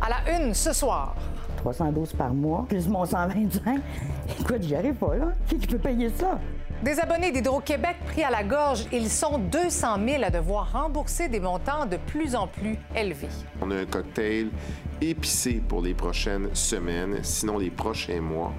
À la une ce soir. 312 par mois, plus mon 125. Écoute, j'y arrive pas, là. Qui peut payer ça? Des abonnés d'Hydro-Québec pris à la gorge, ils sont 200 000 à devoir rembourser des montants de plus en plus élevés. On a un cocktail épicé pour les prochaines semaines, sinon les prochains mois.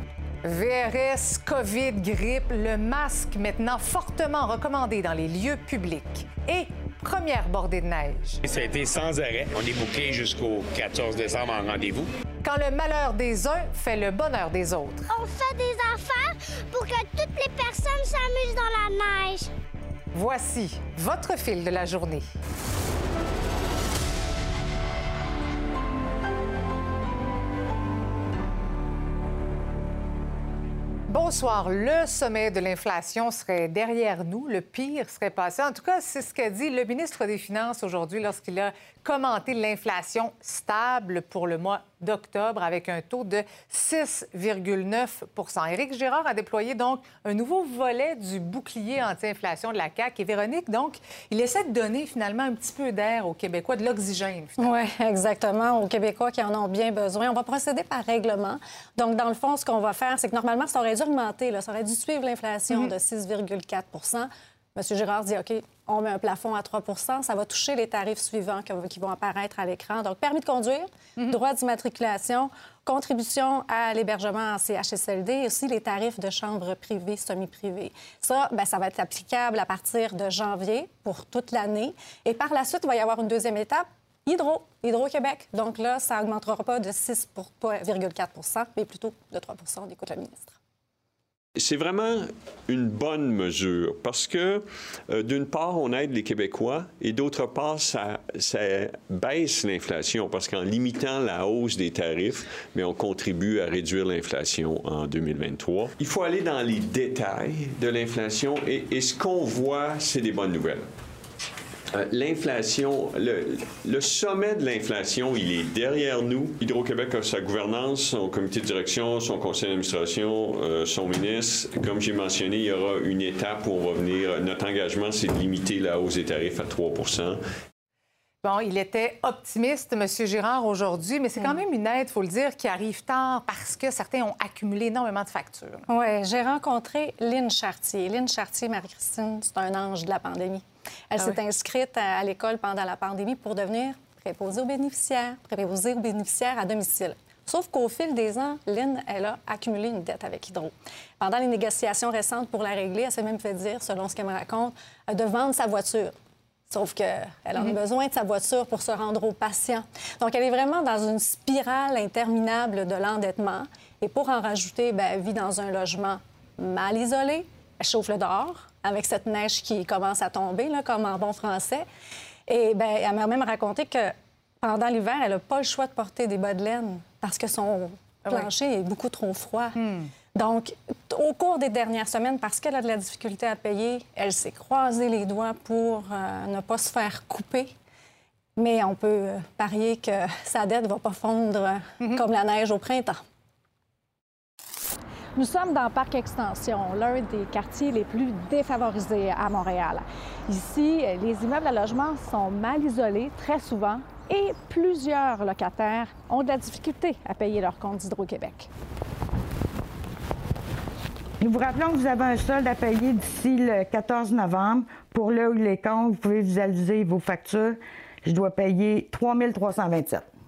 VRS, COVID, grippe, le masque maintenant fortement recommandé dans les lieux publics. Et première bordée de neige. Ça a été sans arrêt. On est bouclé jusqu'au 14 décembre en rendez-vous. Quand le malheur des uns fait le bonheur des autres. On fait des affaires pour que toutes les personnes s'amusent dans la neige. Voici votre fil de la journée. Le sommet de l'inflation serait derrière nous. Le pire serait passé. En tout cas, c'est ce qu'a dit le ministre des Finances aujourd'hui lorsqu'il a commenté l'inflation stable pour le mois d'octobre avec un taux de 6,9% Éric Girard a déployé donc un nouveau volet du bouclier anti-inflation de la CAQ. Et Véronique, donc, il essaie de donner finalement un petit peu d'air aux Québécois, de l'oxygène. Oui, exactement, aux Québécois qui en ont bien besoin. On va procéder par règlement. Donc, dans le fond, ce qu'on va faire, c'est que normalement, ça aurait dû augmenter, là. ça aurait dû suivre l'inflation mm-hmm. de 6,4 M. Girard dit OK, on met un plafond à 3% ça va toucher les tarifs suivants qui vont apparaître à l'écran. Donc, permis de conduire, mhm. droit d'immatriculation, contribution à l'hébergement en CHSLD et aussi les tarifs de chambres privées, semi-privées. Ça, bien, ça va être applicable à partir de janvier pour toute l'année. Et par la suite, il va y avoir une deuxième étape. Hydro, Hydro-Québec. Donc là, ça n'augmentera pas de 6,4% mais plutôt de 3% écoute la ministre. C'est vraiment une bonne mesure parce que, euh, d'une part, on aide les Québécois et d'autre part, ça, baisse l'inflation parce qu'en limitant la hausse des tarifs, mais on contribue à réduire l'inflation en 2023. Il faut aller dans les détails de l'inflation et, et ce qu'on voit, c'est des bonnes nouvelles. Euh, l'inflation, le, sommet de l'inflation, il est derrière nous. Hydro-Québec a sa gouvernance, son comité de direction, son conseil d'administration, euh, son ministre. Comme j'ai mentionné, il y aura une étape où on va venir. Notre engagement, c'est de limiter la hausse des tarifs à 3% Bon, il était optimiste, M. Girard, aujourd'hui, mais c'est quand mm. même une aide, il faut le dire, qui arrive tard parce que certains ont accumulé énormément de factures. Oui, j'ai rencontré Lynn Chartier. Lynn Chartier, Marie-Christine, c'est un ange de la pandémie. Elle ah s'est inscrite à, l'école pendant la pandémie pour devenir préposée aux bénéficiaires, préposée aux bénéficiaires à domicile. Sauf qu'au fil des ans, Lynn, elle a accumulé une dette avec Hydro. Pendant les négociations récentes pour la régler, elle s'est même fait dire, selon ce qu'elle me raconte, de vendre sa voiture. Sauf qu'elle a mhm. besoin de sa voiture pour se rendre aux patients. Donc, elle est vraiment dans une spirale interminable de l'endettement. Et pour en rajouter, ben, elle vit dans un logement mal isolé. Elle chauffe le dehors avec cette neige qui commence à tomber, là, comme en bon français. Et ben, elle m'a même raconté que pendant l'hiver, elle n'a pas le choix de porter des bas de laine parce que son ah plancher est beaucoup trop froid. Hmm. Donc, au cours des dernières semaines, parce qu'elle a de la difficulté à payer, elle s'est croisée les doigts pour euh, ne pas se faire couper. Mais on peut parier que sa dette ne va pas fondre mhm. comme la neige au printemps. Nous sommes dans Parc Extension, l'un des quartiers les plus défavorisés à Montréal. Ici, les immeubles à logement sont mal isolés très souvent et plusieurs locataires ont de la difficulté à payer leur compte d'Hydro-Québec. Nous vous rappelons que vous avez un solde à payer d'ici le 14 novembre. Pour là où les comptes, vous pouvez visualiser vos factures. Je dois payer 3 327.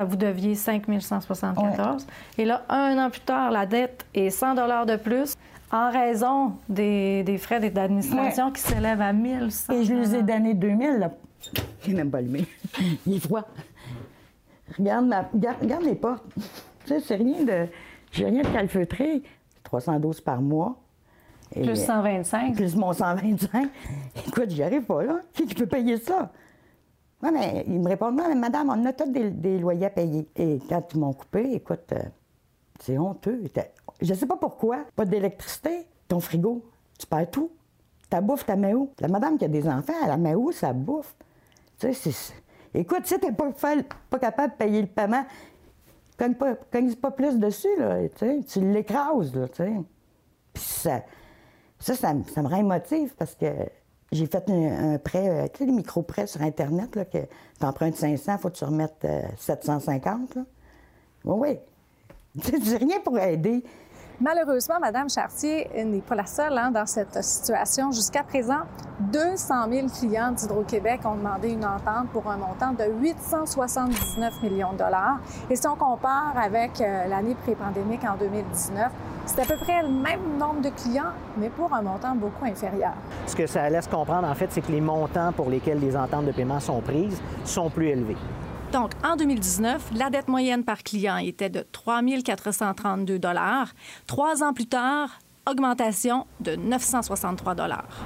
Vous deviez 5 174. Et là, un an plus tard, la dette est 100 de plus en raison des, frais d'administration qui s'élèvent à 1100 Et je les ai donné 2000. Là. Il même pas allumé. Il est froid. Regarde, ma, regarde, les portes. Tu sais, c'est rien de... J'ai rien de calfeutré. 312 par mois. plus 125. Plus mon 125. Écoute, j'y arrive pas, là. Qui peut payer ça? Oui, mais ils me répondent, non, mais madame, on a tous des, loyers à payer. Et quand ils m'ont coupé, écoute, euh, c'est honteux. Je sais pas pourquoi. Pas d'électricité. Ton frigo, tu perds tout. Ta bouffe, ta mets où? La madame qui a des enfants, elle la met où, sa bouffe? Tu sais, c'est... Écoute, si t'es pas, pas capable de payer le paiement, cogne pas, pas plus dessus, là, tu l'écrases, là, tu sais. Puis ça, ça, ça, me rend émotif parce que j'ai fait un, prêt, euh, tu sais, les micro-prêts sur Internet, là, que tu empruntes 500, il faut que tu remettes 750. Là. Oui, oui. J'ai rien pour aider. Malheureusement, Mme Chartier n'est pas la seule hein, dans cette situation. Jusqu'à présent, 200 000 clients d'Hydro-Québec ont demandé une entente pour un montant de 879 millions de dollars. Et si on compare avec euh, l'année pré-pandémique en 2019, c'est à peu près le même nombre de clients, mais pour un montant beaucoup inférieur. Ce que ça laisse comprendre, en fait, c'est que les montants pour lesquels les ententes de paiement sont prises sont plus élevés. Donc, en 2019, la dette moyenne par client était de 3 432 Trois ans plus tard, augmentation de 963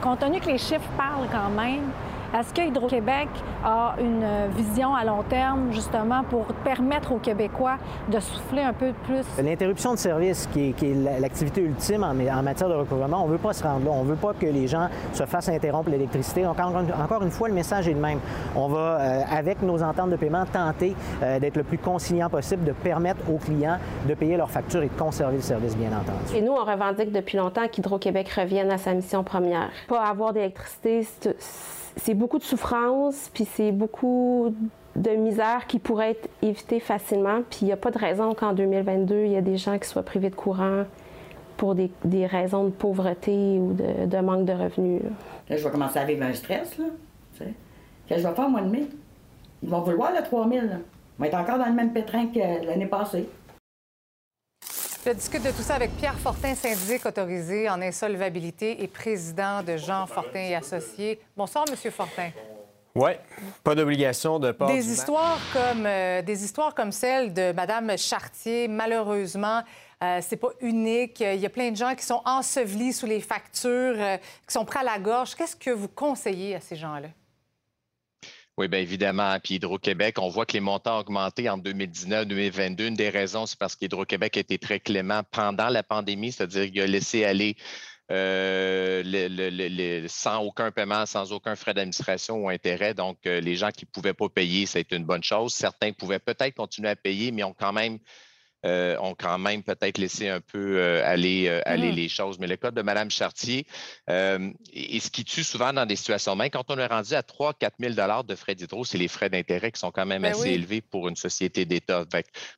Compte tenu que les chiffres parlent quand même, est-ce que Hydro-Québec a une vision à long terme, justement, pour permettre aux Québécois de souffler un peu plus? L'interruption de service, qui est, l'activité ultime en, matière de recouvrement, on ne veut pas se rendre là. On ne veut pas que les gens se fassent interrompre l'électricité. Encore, encore, une fois, le message est le même. On va, euh, avec nos ententes de paiement, tenter euh, d'être le plus conciliant possible, de permettre aux clients de payer leurs factures et de conserver le service, bien entendu. Et nous, on revendique depuis longtemps qu'Hydro-Québec revienne à sa mission première. Pas avoir d'électricité, c'est beaucoup de souffrance, puis c'est beaucoup de misère qui pourrait être évitée facilement. Puis il n'y a pas de raison qu'en 2022, il y ait des gens qui soient privés de courant pour des, raisons de pauvreté ou de, manque de revenus. Là. je vais commencer à vivre un stress. Là, Qu'est-ce que je vais faire, moi, de mai? Ils vont vouloir le 3000. On va être encore dans le même pétrin que l'année passée. Je discute de tout ça avec Pierre Fortin, syndic autorisé en insolvabilité et président de Jean Fortin et Associés. Bonsoir, Monsieur Fortin. Oui, pas d'obligation de pas. Des histoires comme euh, des histoires comme celle de Madame Chartier, malheureusement, euh, c'est pas unique. Il y a plein de gens qui sont ensevelis sous les factures, euh, qui sont prêts à la gorge. Qu'est-ce que vous conseillez à ces gens-là? Oui, bien évidemment. Puis Hydro-Québec, on voit que les montants ont augmenté en 2019-2022. Une des raisons, c'est parce qu'Hydro-Québec a été très clément pendant la pandémie, c'est-à-dire qu'il a laissé aller euh, sans aucun paiement, sans aucun frais d'administration ou intérêt. Donc, euh, les gens qui ne pouvaient pas payer, c'est une bonne chose. Certains pouvaient peut-être continuer à payer, mais ont quand même euh, ont quand même peut-être laissé un peu euh, aller, euh, aller mmh. les choses. Mais le cas de Mme Chartier, et ce qui tue souvent dans des situations même, quand on est rendu à 3 4 000 de frais d'hydro, c'est les frais d'intérêt qui sont quand même ben assez élevés pour une société d'État.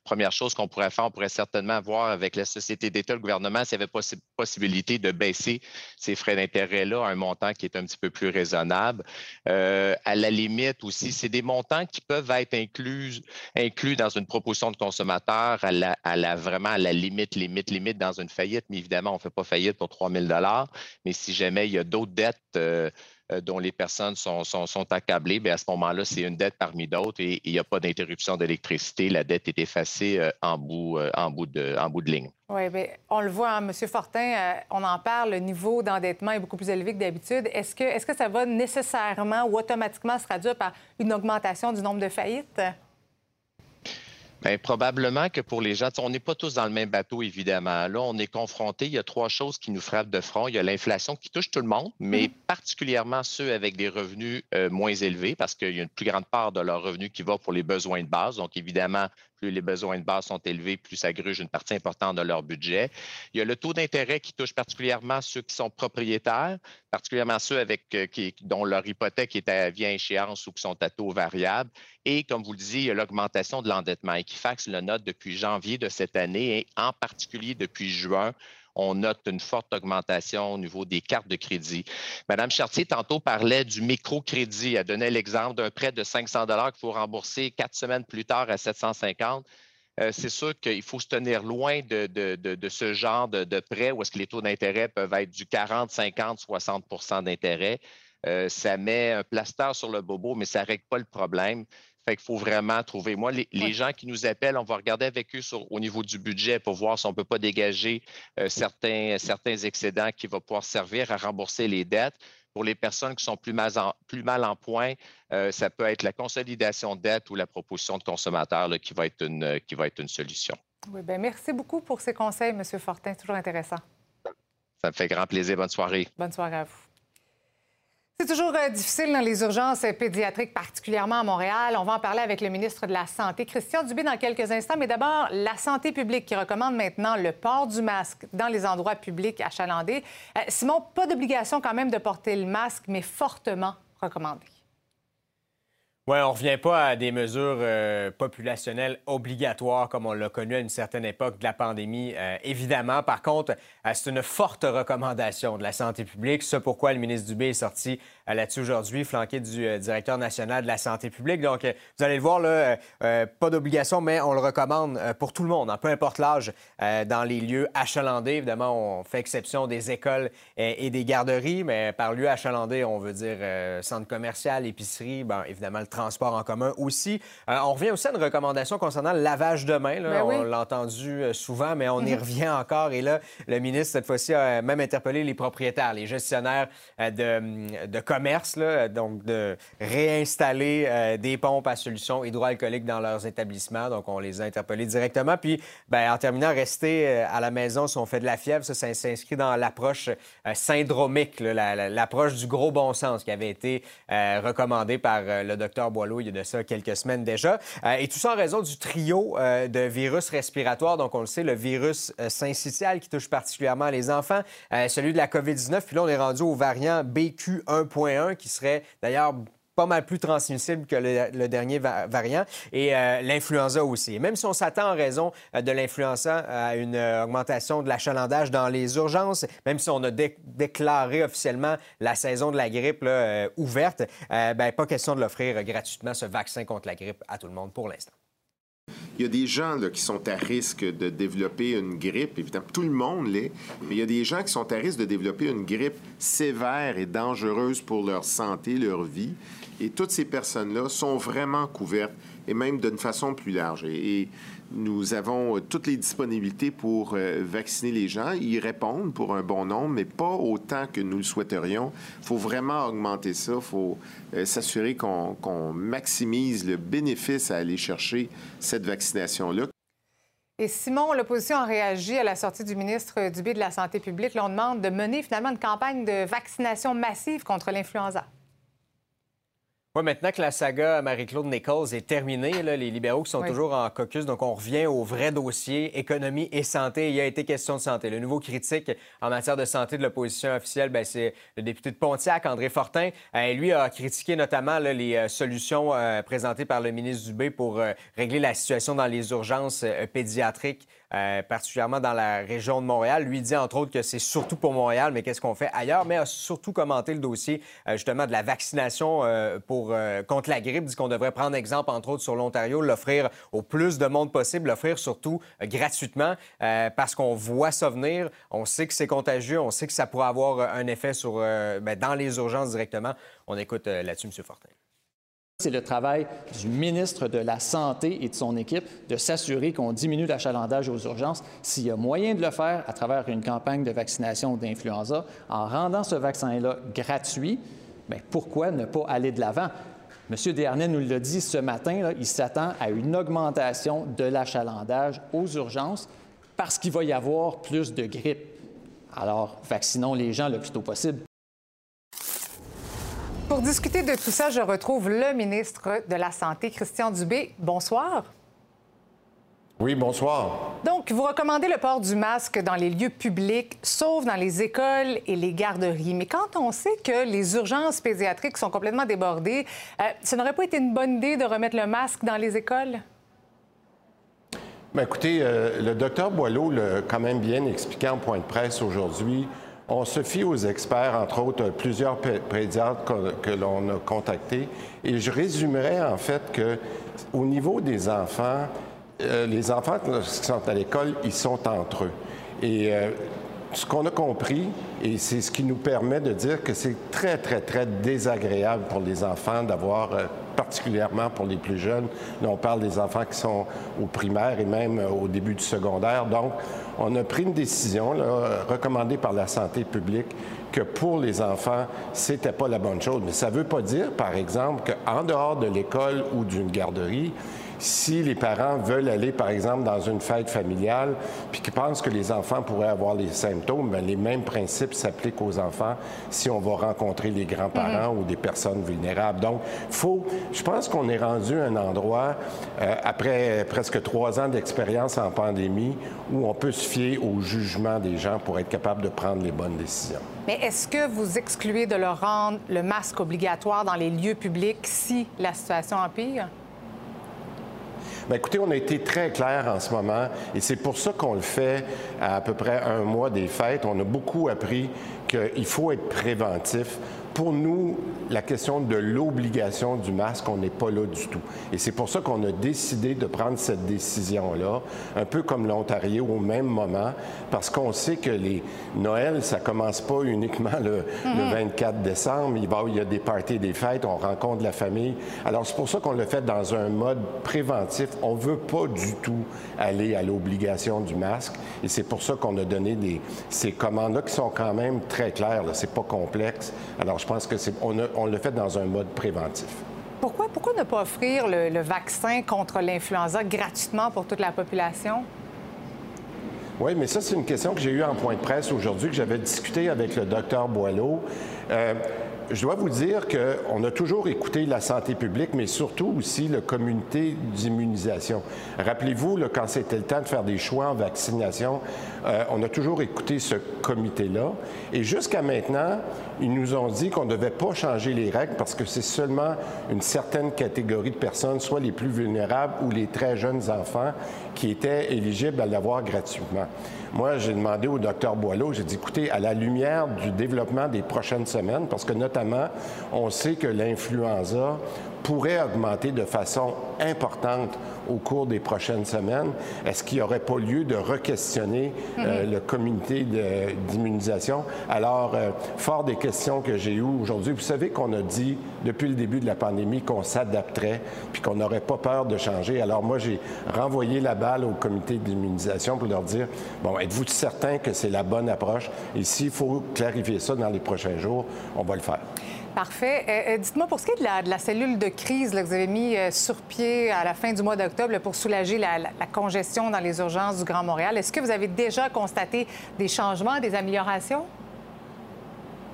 Première chose qu'on pourrait faire, on pourrait certainement voir avec la société d'État, le gouvernement, s'il y avait possibilité de baisser ces frais d'intérêt-là à un montant qui est un petit peu plus raisonnable. à la limite aussi, c'est des montants qui peuvent être inclus, inclus dans une proposition de consommateur à la, à la, vraiment la limite, limite, limite dans une faillite. Mais évidemment, on ne fait pas faillite pour 3 000 Mais si jamais il y a d'autres dettes euh, euh, dont les personnes sont, sont, accablées, bien à ce moment-là, c'est une dette parmi d'autres et il n'y a pas d'interruption d'électricité. La dette est effacée euh, en, bout, en, bout de, en bout de ligne. Oui, bien, on le voit, hein, M. Fortin, on en parle, le niveau d'endettement est beaucoup plus élevé que d'habitude. Est-ce que, est -ce que ça va nécessairement ou automatiquement se traduire par une augmentation du nombre de faillites? Bien, probablement que pour les gens, on n'est pas tous dans le même bateau, évidemment. Là, on est confronté. Il y a trois choses qui nous frappent de front. Il y a l'inflation qui touche tout le monde, mais mmh. particulièrement ceux avec des revenus euh, moins élevés, parce qu'il y a une plus grande part de leurs revenus qui va pour les besoins de base. Donc, évidemment, plus les besoins de base sont élevés, plus ça gruge une partie importante de leur budget. Il y a le taux d'intérêt qui touche particulièrement ceux qui sont propriétaires, particulièrement ceux avec, euh, qui, dont leur hypothèque est à vie échéance ou qui sont à taux variable. Et comme vous le disiez, il y a l'augmentation de l'endettement. Equifax le note depuis janvier de cette année et en particulier depuis juin on note une forte augmentation au niveau des cartes de crédit. Madame Chartier, tantôt, parlait du microcrédit. Elle donnait l'exemple d'un prêt de 500 qu'il faut rembourser quatre semaines plus tard à 750 euh, c'est sûr qu'il faut se tenir loin de, ce genre de, prêt où est-ce que les taux d'intérêt peuvent être du 40, 50, 60% d'intérêt. Euh, ça met un plaster sur le bobo, mais ça ne règle pas le problème. Fait qu'il faut vraiment trouver. Moi, les, gens qui nous appellent, on va regarder avec eux au niveau du budget pour voir si on ne peut pas dégager euh, certains, certains excédents qui vont pouvoir servir à rembourser les dettes. Pour les personnes qui sont plus mal en, plus mal en point, euh, ça peut être la consolidation de dette ou la proposition de consommateur qui, va être une, qui va être une solution. Oui, bien, merci beaucoup pour ces conseils, M. Fortin. Toujours intéressant. Ça me fait grand plaisir. Bonne soirée. Bonne soirée à vous. C'est toujours euh, difficile dans les urgences pédiatriques, particulièrement à Montréal. On va en parler avec le ministre de la Santé, Christian Dubé, dans quelques instants. Mais d'abord, la santé publique qui recommande maintenant le port du masque dans les endroits publics achalandés. Euh, Simon, pas d'obligation quand même de porter le masque, mais fortement recommandé. Oui, on ne revient pas à des mesures euh, populationnelles obligatoires comme on l'a connu à une certaine époque de la pandémie, euh, évidemment. Par contre, euh, c'est une forte recommandation de la santé publique. C'est pourquoi le ministre Dubé est sorti là-dessus aujourd'hui, flanqué du directeur national de la santé publique. Donc, vous allez le voir, là, pas d'obligation, mais on le recommande pour tout le monde, hein, peu importe l'âge, dans les lieux achalandés. Évidemment, on fait exception des écoles et, des garderies, mais par lieu achalandé, on veut dire centre commercial, épicerie, ben, évidemment, le transport en commun aussi. Euh, on revient aussi à une recommandation concernant le lavage de main. Ben on l'a entendu euh, souvent, mais on y mhm. revient encore. Et là, le ministre, cette fois-ci, a même interpellé les propriétaires, les gestionnaires euh, de, de commerce, donc de réinstaller des pompes à solution hydroalcoolique dans leurs établissements. Donc, on les a interpellés directement. Puis, ben, en terminant, rester à la maison si on fait de la fièvre, ça, s'inscrit dans l'approche syndromique, l'approche du gros bon sens qui avait été recommandée par le docteur Boileau il y a de ça quelques semaines déjà. Euh, et tout ça en raison du trio euh, de virus respiratoires. Donc, on le sait, le virus euh, syncytial qui touche particulièrement les enfants, celui de la COVID-19. Puis là, on est rendu au variant BQ1.1 qui serait d'ailleurs pas mal plus transmissible que le, dernier variant, et euh, l'influenza aussi. même si on s'attend en raison euh, de l'influenza à une euh, augmentation de l'achalandage dans les urgences, même si on a déclaré officiellement la saison de la grippe ouverte, ben, pas question de l'offrir gratuitement, ce vaccin contre la grippe, à tout le monde pour l'instant. Il y a des gens qui sont à risque de développer une grippe. Évidemment, tout le monde l'est, mais il y a des gens qui sont à risque de développer une grippe sévère et dangereuse pour leur santé, leur vie. Et toutes ces personnes-là sont vraiment couvertes, et même d'une façon plus large. Nous avons euh, toutes les disponibilités pour euh, vacciner les gens. Ils répondent pour un bon nombre, mais pas autant que nous le souhaiterions. Il faut vraiment augmenter ça. Il faut euh, s'assurer qu'on maximise le bénéfice à aller chercher cette vaccination-là. Et Simon, l'opposition a réagi à la sortie du ministre Dubé de la Santé publique. L'on demande de mener finalement une campagne de vaccination massive contre l'influenza maintenant que la saga Marie-Claude Nichols est terminée, les libéraux qui sont toujours en caucus, donc on revient au vrai dossier économie et santé. Il y a été question de santé. Le nouveau critique en matière de santé de l'opposition officielle, ben, c'est le député de Pontiac, André Fortin. Euh, lui a critiqué notamment les euh, solutions euh, présentées par le ministre Dubé pour régler la situation dans les urgences pédiatriques euh, particulièrement dans la région de Montréal. Lui dit entre autres que c'est surtout pour Montréal, mais qu'est-ce qu'on fait ailleurs? Mais a surtout commenté le dossier euh, justement de la vaccination euh, pour, contre la grippe. Dit qu'on devrait prendre exemple entre autres sur l'Ontario, l'offrir au plus de monde possible, l'offrir surtout gratuitement parce qu'on voit ça venir. On sait que c'est contagieux, on sait que ça pourrait avoir un effet sur, ben, dans les urgences directement. On écoute là-dessus M. Fortin. C'est le travail du ministre de la Santé et de son équipe de s'assurer qu'on diminue l'achalandage aux urgences. S'il y a moyen de le faire à travers une campagne de vaccination d'influenza, en rendant ce vaccin-là gratuit, bien, pourquoi ne pas aller de l'avant? M. Desharnais nous l'a dit ce matin, il s'attend à une augmentation de l'achalandage aux urgences parce qu'il va y avoir plus de grippe. Alors, vaccinons les gens le plus tôt possible. Pour discuter de tout ça, je retrouve le ministre de la Santé, Christian Dubé. Bonsoir. Oui, bonsoir. Donc, vous recommandez le port du masque dans les lieux publics, sauf dans les écoles et les garderies. Mais quand on sait que les urgences pédiatriques sont complètement débordées, euh, ça n'aurait pas été une bonne idée de remettre le masque dans les écoles? Bien, écoutez, euh, le docteur Boileau l'a quand même bien expliqué en point de presse aujourd'hui. On se fie aux experts, entre autres plusieurs pédiatres que, l'on a contactés. Et je résumerai en fait que au niveau des enfants, euh, les enfants qui sont à l'école, ils sont entre eux. Et euh, ce qu'on a compris, et c'est ce qui nous permet de dire que c'est très, très, très désagréable pour les enfants d'avoir, euh, particulièrement pour les plus jeunes, là, on parle des enfants qui sont au primaire et même au début du secondaire. Donc, on a pris une décision recommandée par la santé publique que pour les enfants, c'était pas la bonne chose. Mais ça ne veut pas dire, par exemple, qu'en dehors de l'école ou d'une garderie, si les parents veulent aller, par exemple, dans une fête familiale, puis qu'ils pensent que les enfants pourraient avoir les symptômes, bien, les mêmes principes s'appliquent aux enfants si on va rencontrer les grands-parents ou des personnes vulnérables. Donc, faut, je pense qu'on est rendu à un endroit, euh, après presque trois ans d'expérience en pandémie, où on peut se fier au jugement des gens pour être capable de prendre les bonnes décisions. Mais est-ce que vous excluez de leur rendre le masque obligatoire dans les lieux publics si la situation empire? Bien, écoutez, on a été très clair en ce moment et c'est pour ça qu'on le fait à à peu près un mois des fêtes. On a beaucoup appris qu'il faut être préventif pour nous, la question de l'obligation du masque, on n'est pas là du tout. Et c'est pour ça qu'on a décidé de prendre cette décision-là, un peu comme l'Ontario au même moment, parce qu'on sait que les Noël, ça commence pas uniquement le, le 24 décembre. Il, va, il y a des parties des fêtes, on rencontre la famille. Alors, c'est pour ça qu'on le fait dans un mode préventif. On veut pas du tout aller à l'obligation du masque. Et c'est pour ça qu'on a donné des, ces commandes-là qui sont quand même très claires. C'est pas complexe. Alors, je pense que c'est, on, le fait dans un mode préventif. Pourquoi, pourquoi ne pas offrir le, le vaccin contre l'influenza gratuitement pour toute la population? Oui, mais ça, c'est une question que j'ai eue en point de presse aujourd'hui, que j'avais discuté avec le docteur Boileau. Euh, je dois vous dire qu'on a toujours écouté la santé publique, mais surtout aussi le comité d'immunisation. Rappelez-vous, là, quand c'était le temps de faire des choix en vaccination, euh, on a toujours écouté ce comité-là. Et jusqu'à maintenant, ils nous ont dit qu'on ne devait pas changer les règles parce que c'est seulement une certaine catégorie de personnes, soit les plus vulnérables ou les très jeunes enfants, qui étaient éligibles à l'avoir gratuitement. Moi, j'ai demandé au docteur Boileau, j'ai dit, écoutez, à la lumière du développement des prochaines semaines, parce que notamment, on sait que l'influenza pourrait augmenter de façon importante au cours des prochaines semaines, est-ce qu'il n'y aurait pas lieu de re-questionner euh, le comité d'immunisation? Alors, euh, fort des questions que j'ai eues aujourd'hui, vous savez qu'on a dit depuis le début de la pandémie qu'on s'adapterait puis qu'on n'aurait pas peur de changer. Alors, moi, j'ai renvoyé la balle au comité d'immunisation pour leur dire, bon, êtes-vous certain que c'est la bonne approche? Et s'il faut clarifier ça dans les prochains jours, on va le faire. Parfait. Euh, euh, Dites-moi, pour ce qui est de la, cellule de crise que vous avez mis euh, sur pied à la fin du mois d'octobre pour soulager la, la- la congestion dans les urgences du Grand Montréal, est-ce que vous avez déjà constaté des changements, des améliorations?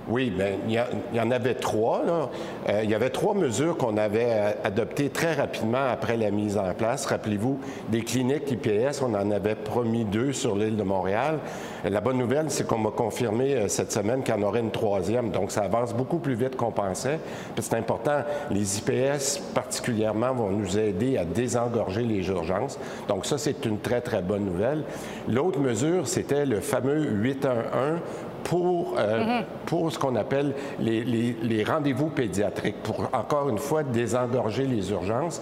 Oui, bien, il y, en avait trois. là. Euh, il y avait trois mesures qu'on avait euh, adoptées très rapidement après la mise en place. Rappelez-vous, des cliniques IPS, on en avait promis deux sur l'île de Montréal. Euh, La bonne nouvelle, c'est qu'on m'a confirmé cette semaine qu'il y en aurait une troisième. Donc, ça avance beaucoup plus vite qu'on pensait. C'est important. Les IPS, particulièrement, vont nous aider à désengorger les urgences. Donc, ça, c'est une très, très bonne nouvelle. L'autre mesure, c'était le fameux 811 pour, euh, pour ce qu'on appelle les, rendez-vous pédiatriques, pour encore une fois désengorger les urgences.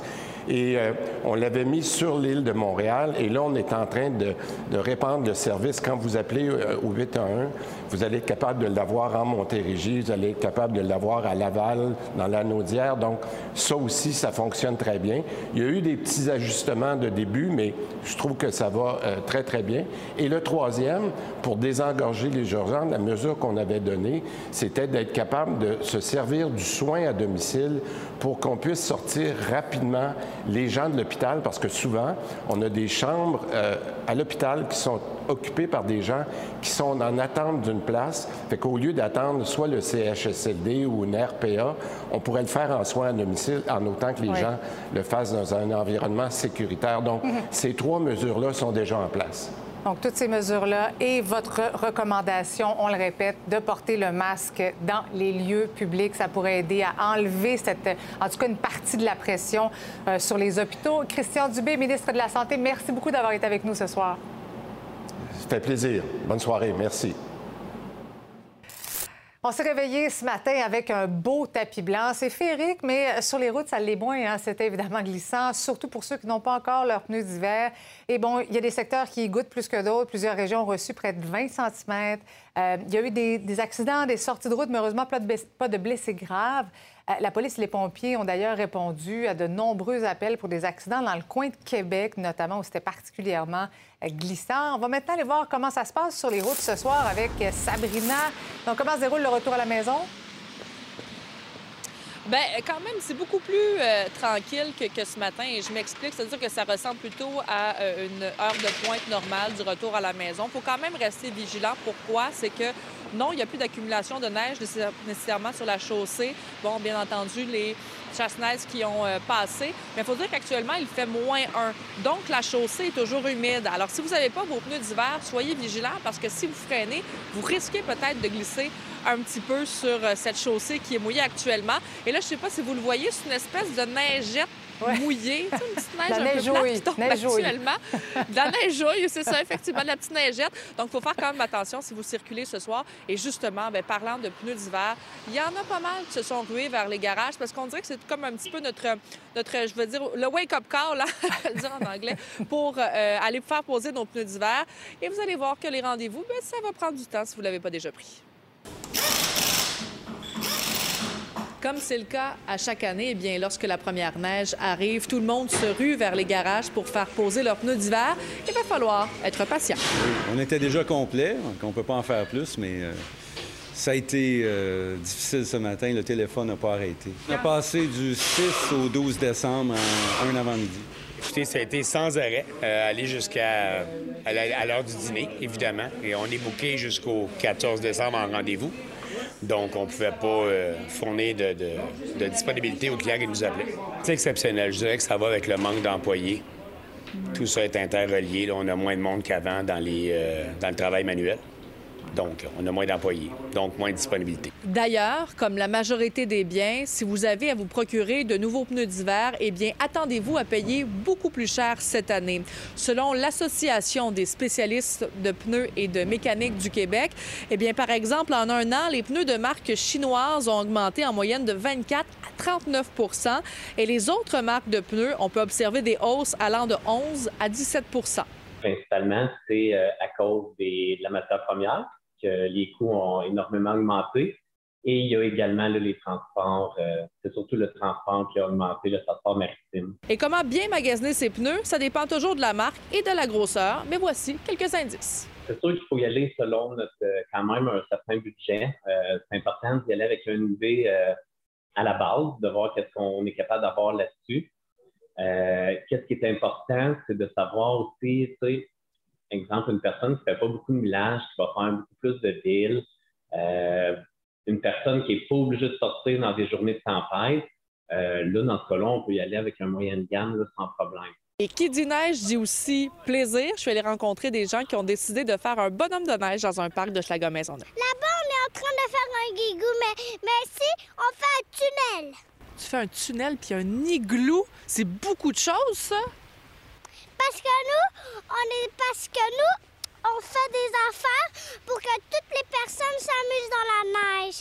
Et euh, on l'avait mis sur l'île de Montréal et là, on est en train de, de répandre le service. Quand vous appelez euh, au 811, vous allez être capable de l'avoir en Montérégie, vous allez être capable de l'avoir à Laval, dans la Naudière. Donc, ça aussi, ça fonctionne très bien. Il y a eu des petits ajustements de début, mais je trouve que ça va euh, très, très bien. Et le troisième, pour désengorger les urgences, la mesure qu'on avait donnée, c'était d'être capable de se servir du soin à domicile pour qu'on puisse sortir rapidement les gens de l'hôpital, parce que souvent, on a des chambres euh, à l'hôpital qui sont occupées par des gens qui sont en attente d'une place. Fait qu'au lieu d'attendre soit le CHSLD ou une RPA, on pourrait le faire en soins à domicile en autant que les Oui. gens le fassent dans un environnement sécuritaire. Donc, ces trois mesures-là sont déjà en place. Donc, toutes ces mesures-là et votre recommandation, on le répète, de porter le masque dans les lieux publics, ça pourrait aider à enlever cette, en tout cas, une partie de la pression euh, sur les hôpitaux. Christian Dubé, ministre de la Santé, merci beaucoup d'avoir été avec nous ce soir. Ça fait plaisir. Bonne soirée. Merci. On s'est réveillé ce matin avec un beau tapis blanc. C'est féerique, mais sur les routes, ça l'est moins. hein. C'était évidemment glissant, surtout pour ceux qui n'ont pas encore leurs pneus d'hiver. Et bon, il y a des secteurs qui y goûtent plus que d'autres. Plusieurs régions ont reçu près de 20 cm. Il y a eu des, accidents, des sorties de route, mais heureusement, pas de, blessés graves. Euh, la police et les pompiers ont d'ailleurs répondu à de nombreux appels pour des accidents dans le coin de Québec, notamment où c'était particulièrement euh, glissant. On va maintenant aller voir comment ça se passe sur les routes ce soir avec euh, Sabrina. Donc, comment se déroule le retour à la maison? Bien, quand même, c'est beaucoup plus euh, tranquille que, que, ce matin. Et je m'explique, c'est-à-dire que ça ressemble plutôt à euh, une heure de pointe normale du retour à la maison. Il faut quand même rester vigilant. Pourquoi? C'est que non, il n'y a plus d'accumulation de neige nécessairement sur la chaussée. Bon, bien entendu, les chasse-neige qui ont euh, passé. Mais il faut dire qu'actuellement, il fait moins 1. Donc, la chaussée est toujours humide. Alors, si vous n'avez pas vos pneus d'hiver, soyez vigilants parce que si vous freinez, vous risquez peut-être de glisser un petit peu sur euh, cette chaussée qui est mouillée actuellement. Et là, je ne sais pas si vous le voyez, c'est une espèce de neigette mouillée, tu sais, une petite neige la un neige peu plate qui tombe neige actuellement. De la neige c'est ça, effectivement, de la petite neigette. Donc, il faut faire quand même attention si vous circulez ce soir. Et justement, bien, parlant de pneus d'hiver, il y en a pas mal qui se sont rués vers les garages parce qu'on dirait que c'est comme un petit peu notre, notre je veux dire, le wake-up call, là, le dire en anglais, pour euh, aller faire poser nos pneus d'hiver. Et vous allez voir que les rendez-vous, bien, ça va prendre du temps si vous ne l'avez pas déjà pris. Comme c'est le cas à chaque année, eh bien, lorsque la première neige arrive, tout le monde se rue vers les garages pour faire poser leurs pneus d'hiver. Il va falloir être patient. on était déjà complet, on ne peut pas en faire plus, mais euh, ça a été euh, difficile ce matin. Le téléphone n'a pas arrêté. On a passé du 6 au 12 décembre en un avant-midi. Écoutez, ça a été sans arrêt, euh, aller jusqu'à à l'heure du dîner, évidemment. Et on est booké jusqu'au 14 décembre en rendez-vous. Donc, on ne pouvait pas euh, fournir de, disponibilité aux clients qui nous appelaient. C'est exceptionnel. Je dirais que ça va avec le manque d'employés. Tout ça est interrelié. on a moins de monde qu'avant dans, euh, dans le travail manuel. Donc, on a moins d'employés, donc moins de disponibilité. D'ailleurs, comme la majorité des biens, si vous avez à vous procurer de nouveaux pneus d'hiver, eh bien, attendez-vous à payer beaucoup plus cher cette année. Selon l'Association des spécialistes de pneus et de mécanique du Québec, eh bien, par exemple, en un an, les pneus de marque chinoise ont augmenté en moyenne de 24 à 39% et les autres marques de pneus, on peut observer des hausses allant de 11 à 17% Principalement, c'est euh, à cause de la matière première les coûts ont énormément augmenté. Et il y a également les transports, euh, c'est surtout le transport qui a augmenté, le transport maritime. Et comment bien magasiner ces pneus? Ça dépend toujours de la marque et de la grosseur, mais voici quelques indices. C'est sûr qu'il faut y aller selon notre, euh, quand même un certain budget. Euh, c'est important d'y aller avec une idée à la base, de voir qu'est-ce qu'on est capable d'avoir là-dessus. qu'est-ce qui est important, c'est de savoir aussi, tu sais, exemple, une personne qui ne fait pas beaucoup de millage, qui va faire beaucoup plus de villes, euh, une personne qui n'est pas obligée de sortir dans des journées de tempête, euh, là, dans ce cas-là, on peut y aller avec un moyen de gamme sans problème. Et qui dit neige dit aussi plaisir. Je suis allée rencontrer des gens qui ont décidé de faire un bonhomme de neige dans un parc de Schlager-Maisonneuve. Là-bas, on est en train de faire un guigou, mais, mais ici, on fait un tunnel. Tu fais un tunnel puis un igloo. C'est beaucoup de choses, ça? Parce que nous, on est parce que nous, on fait des affaires pour que toutes les personnes s'amusent dans la neige.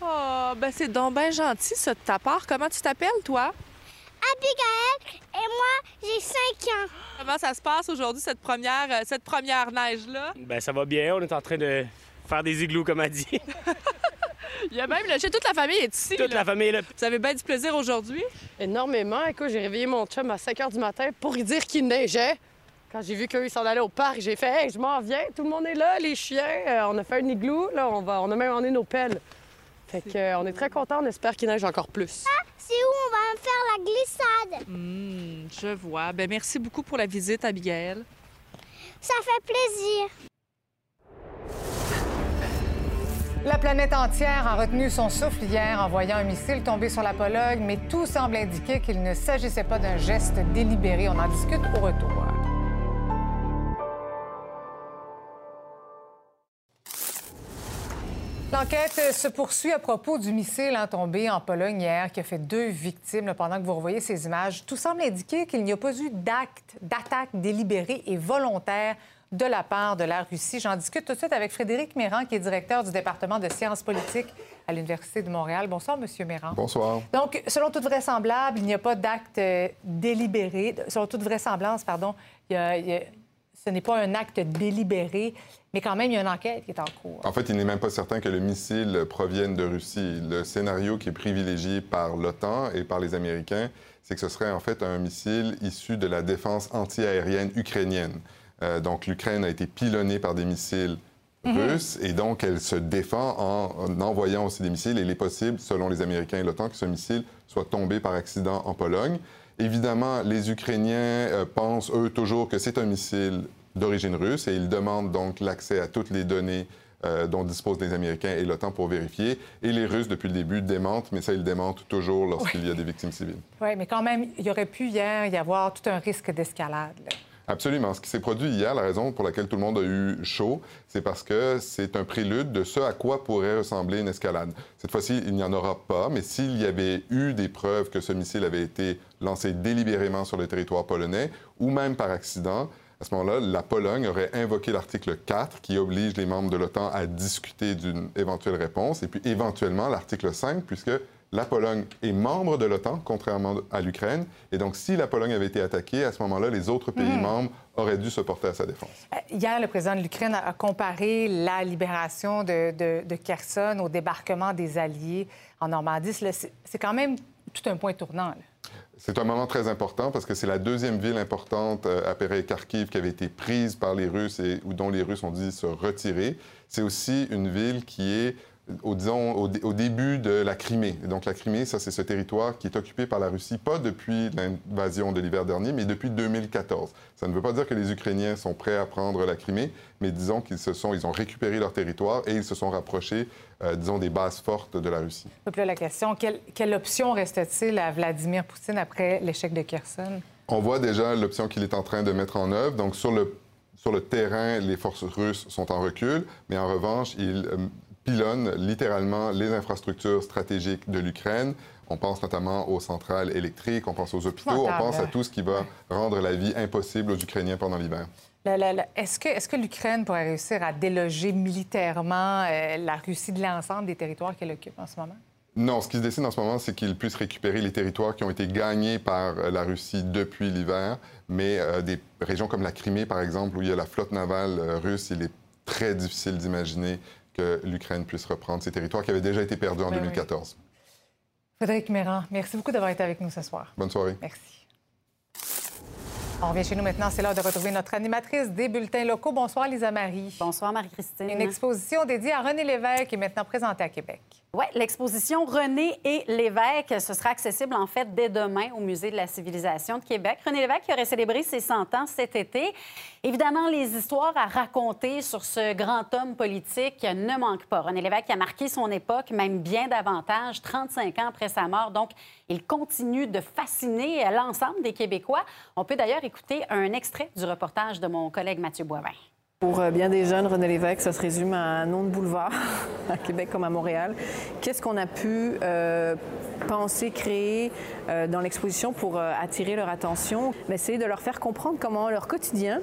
Oh, ben c'est donc bien gentil, ça, de ta part. Comment tu t'appelles, toi? Abigail et moi, j'ai 5 ans. Comment ça se passe aujourd'hui, cette première, euh, cette première neige-là? Ben ça va bien. On est en train de faire des igloos, comme a dit. Il y a même le Toute la famille est ici. Toute la famille est là. Vous avez bien du plaisir aujourd'hui? Énormément. Écoute, j'ai réveillé mon chum à 5 h du matin pour lui dire qu'il neigeait. Quand j'ai vu qu'ils s'en allaient au parc, j'ai fait Hey, je m'en viens, tout le monde est là, les chiens. Euh, on a fait un igloo, là, on, va, on a même emmené nos pelles. Fait que, euh, on est très contents, on espère qu'il neige encore plus. Ah, c'est où? On va faire la glissade? Hum, je vois. Ben merci beaucoup pour la visite, Abigail. Ça fait plaisir. La planète entière a retenu son souffle hier en voyant un missile tomber sur la Pologne, mais tout semble indiquer qu'il ne s'agissait pas d'un geste délibéré. On en discute au retour. L'enquête se poursuit à propos du missile tombé en Pologne hier qui a fait deux victimes. Pendant que vous revoyez ces images, tout semble indiquer qu'il n'y a pas eu d'acte d'attaque délibéré et volontaire de la part de la Russie. J'en discute tout de suite avec Frédéric Méran, qui est directeur du département de sciences politiques à l'Université de Montréal. Bonsoir, Monsieur Méran. Bonsoir. Donc, selon toute vraisemblance, il n'y a pas d'acte euh, délibéré. Selon toute vraisemblance, pardon, ce n'est pas un acte délibéré, mais quand même, il y a une enquête qui est en cours. En fait, il n'est même pas certain que le missile provienne de Russie. Le scénario qui est privilégié par l'OTAN et par les Américains, c'est que ce serait en fait un missile issu de la défense antiaérienne ukrainienne. Euh, donc, l'Ukraine a été pilonnée par des missiles russe et donc elle se défend en, envoyant aussi des missiles. Et il est possible, selon les Américains et l'OTAN, que ce missile soit tombé par accident en Pologne. Évidemment, les Ukrainiens euh, pensent, eux, toujours que c'est un missile d'origine russe et ils demandent donc l'accès à toutes les données euh, dont disposent les Américains et l'OTAN pour vérifier. Et les Russes, depuis le début, démentent, mais ça, ils démentent toujours lorsqu'il y a des victimes civiles. Oui, mais quand même, il y aurait pu hier y avoir tout un risque d'escalade. Absolument. Ce qui s'est produit hier, la raison pour laquelle tout le monde a eu chaud, c'est parce que c'est un prélude de ce à quoi pourrait ressembler une escalade. Cette fois-ci, il n'y en aura pas, mais s'il y avait eu des preuves que ce missile avait été lancé délibérément sur le territoire polonais ou même par accident, à ce moment-là, la Pologne aurait invoqué l'article 4 qui oblige les membres de l'OTAN à discuter d'une éventuelle réponse, et puis éventuellement l'article 5, puisque la Pologne est membre de l'OTAN, contrairement à l'Ukraine. Et donc, si la Pologne avait été attaquée, à ce moment-là, les autres pays hmm. membres auraient dû se porter à sa défense. Euh, hier, le président de l'Ukraine a comparé la libération de, de, Kherson au débarquement des Alliés en Normandie. C'est quand même tout un point tournant. C'est un moment très important parce que c'est la deuxième ville importante euh, après Kharkiv qui avait été prise par les Russes et dont les Russes ont dit se retirer. C'est aussi une ville qui est au, disons, au, début de la Crimée. donc la Crimée, ça c'est ce territoire qui est occupé par la Russie, pas depuis l'invasion de l'hiver dernier, mais depuis 2014. Ça ne veut pas dire que les Ukrainiens sont prêts à prendre la Crimée, mais disons qu'ils se sont, ils ont récupéré leur territoire et ils se sont rapprochés, euh, disons, des bases fortes de la Russie. Donc là, la question, quelle, quelle option reste-t-il à Vladimir Poutine après l'échec de Kherson? On voit déjà l'option qu'il est en train de mettre en œuvre. Donc sur le sur le terrain, les forces russes sont en recul, mais en revanche, il euh, pilonne littéralement les infrastructures stratégiques de l'Ukraine. On pense notamment aux centrales électriques, on pense aux hôpitaux, on pense à tout ce qui va rendre la vie impossible aux Ukrainiens pendant l'hiver. Est-ce que, est que l'Ukraine pourrait réussir à déloger militairement euh, la Russie de l'ensemble des territoires qu'elle occupe en ce moment? Non, ce qui se dessine en ce moment, c'est qu'ils puissent récupérer les territoires qui ont été gagnés par euh, la Russie depuis l'hiver, mais euh, des régions comme la Crimée, par exemple, où il y a la flotte navale russe, il est très difficile d'imaginer que l'Ukraine puisse reprendre ces territoires qui avaient déjà été perdus en 2014. Ben Frédéric Méran, merci beaucoup d'avoir été avec nous ce soir. Bonne soirée. Merci. On revient chez nous maintenant. C'est l'heure de retrouver notre animatrice des bulletins locaux. Bonsoir, Lisa Marie. Bonsoir, Marie-Christine. Une exposition dédiée à René Lévesque est maintenant présentée à Québec. Oui, l'exposition René et Lévesque, ce sera accessible en fait dès demain au Musée de la civilisation de Québec. René Lévesque aurait célébré ses 100 ans cet été. Évidemment, les histoires à raconter sur ce grand homme politique ne manquent pas. René Lévesque a marqué son époque, même bien davantage, 35 ans après sa mort. Donc, il continue de fasciner l'ensemble des Québécois. On peut d'ailleurs écouter un extrait du reportage de mon collègue Mathieu Boivin. Pour euh, bien des jeunes, René Lévesque, ça se résume à un nom de boulevard, à Québec comme à Montréal. Qu'est-ce qu'on a pu euh, penser, créer euh, dans l'exposition pour attirer leur attention? Essayer de leur faire comprendre comment leur quotidien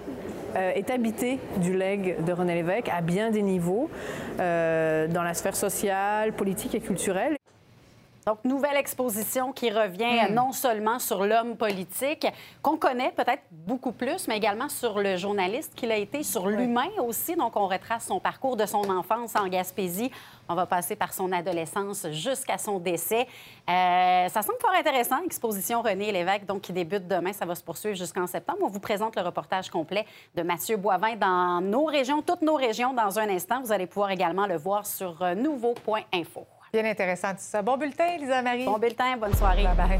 est habité du legs de René Lévesque à bien des niveaux, dans la sphère sociale, politique et culturelle. Donc, nouvelle exposition qui revient hmm. non seulement sur l'homme politique, qu'on connaît peut-être beaucoup plus, mais également sur le journaliste qu'il a été, sur l'humain aussi. Donc, on retrace son parcours de son enfance en Gaspésie. On va passer par son adolescence jusqu'à son décès. Euh, ça semble fort intéressant. Exposition René Lévesque, donc, qui débute demain. Ça va se poursuivre jusqu'en septembre. On vous présente le reportage complet de Mathieu Boivin dans nos régions, toutes nos régions, dans un instant. Vous allez pouvoir également le voir sur euh, nouveau.info. Bien intéressant tout ça. Bon bulletin, Lisa Marie. Bon bulletin, bonne soirée. Bye bye.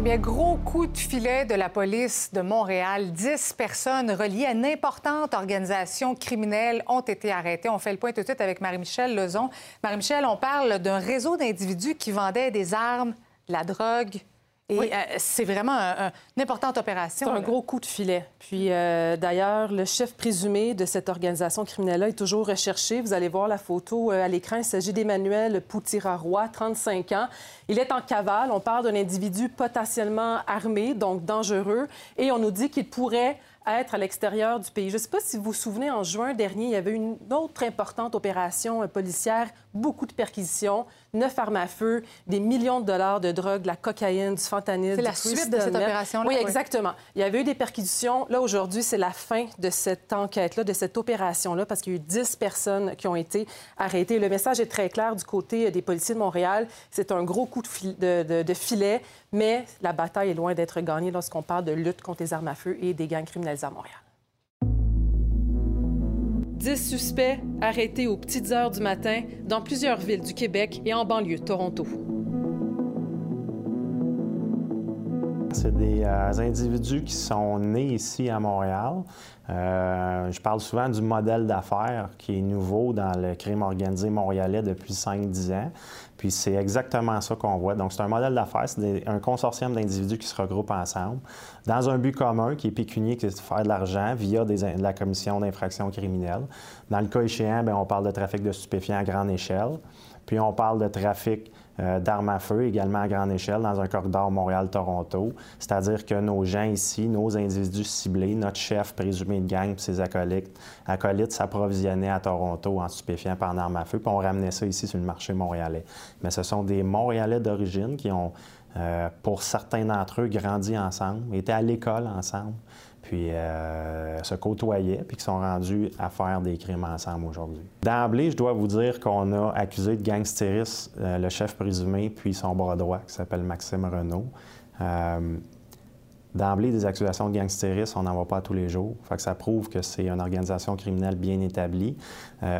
Eh bien, gros coup de filet de la police de Montréal. Dix personnes reliées à une importante organisation criminelle ont été arrêtées. On fait le point tout de suite avec Marie-Michel Lezon. Marie-Michel, on parle d'un réseau d'individus qui vendaient des armes, de la drogue, et euh, c'est vraiment une importante opération. C'est un gros coup de filet. Puis euh, d'ailleurs, le chef présumé de cette organisation criminelle-là est toujours recherché. Vous allez voir la photo euh, à l'écran. Il s'agit d'Emmanuel Poutiraroy, 35 ans. Il est en cavale. On parle d'un individu potentiellement armé, donc dangereux. Et on nous dit qu'il pourrait être à l'extérieur du pays. Je ne sais pas si vous vous souvenez, en juin dernier, il y avait une autre importante opération policière, beaucoup de perquisitions, neuf armes à feu, des millions de dollars de drogue, de la cocaïne, du fentanyl. C'est la suite de cette opération-là? Oui, exactement. Il y avait eu des perquisitions. Là, aujourd'hui, c'est la fin de cette enquête-là, de cette opération-là, parce qu'il y a eu dix personnes qui ont été arrêtées. Le message est très clair du côté des policiers de Montréal. C'est un gros coup de, de filet, mais la bataille est loin d'être gagnée lorsqu'on parle de lutte contre les armes à feu et des gangs criminalisés à Montréal. 10 suspects arrêtés aux petites heures du matin dans plusieurs villes du Québec et en banlieue de Toronto. C'est des euh, individus qui sont nés ici à Montréal. Euh, je parle souvent du modèle d'affaires qui est nouveau dans le crime organisé montréalais depuis 5-10 ans. Puis c'est exactement ça qu'on voit. Donc c'est un modèle d'affaires, c'est un consortium d'individus qui se regroupent ensemble dans un but commun qui est pécunier, qui est de faire de l'argent via la commission d'infractions criminelles. Dans le cas échéant, bien, on parle de trafic de stupéfiants à grande échelle. Puis on parle de trafic euh, d'armes à feu également à grande échelle dans un corridor Montréal-Toronto. C'est-à-dire que nos gens ici, nos individus ciblés, notre chef présumé de gang et ses acolytes, acolytes s'approvisionnaient à Toronto en stupéfiants par armes à feu, puis on ramenait ça ici sur le marché montréalais. Mais ce sont des Montréalais d'origine qui ont, euh, pour certains d'entre eux, grandi ensemble, étaient à l'école ensemble puis euh, se côtoyaient, puis qui sont rendus à faire des crimes ensemble aujourd'hui. D'emblée, je dois vous dire qu'on a accusé de gangstérisme euh, le chef présumé, puis son bras droit, qui s'appelle Maxime Renault. Euh, d'emblée, des accusations de gangstérisme, on n'en voit pas tous les jours. Fait que ça prouve que c'est une organisation criminelle bien établie.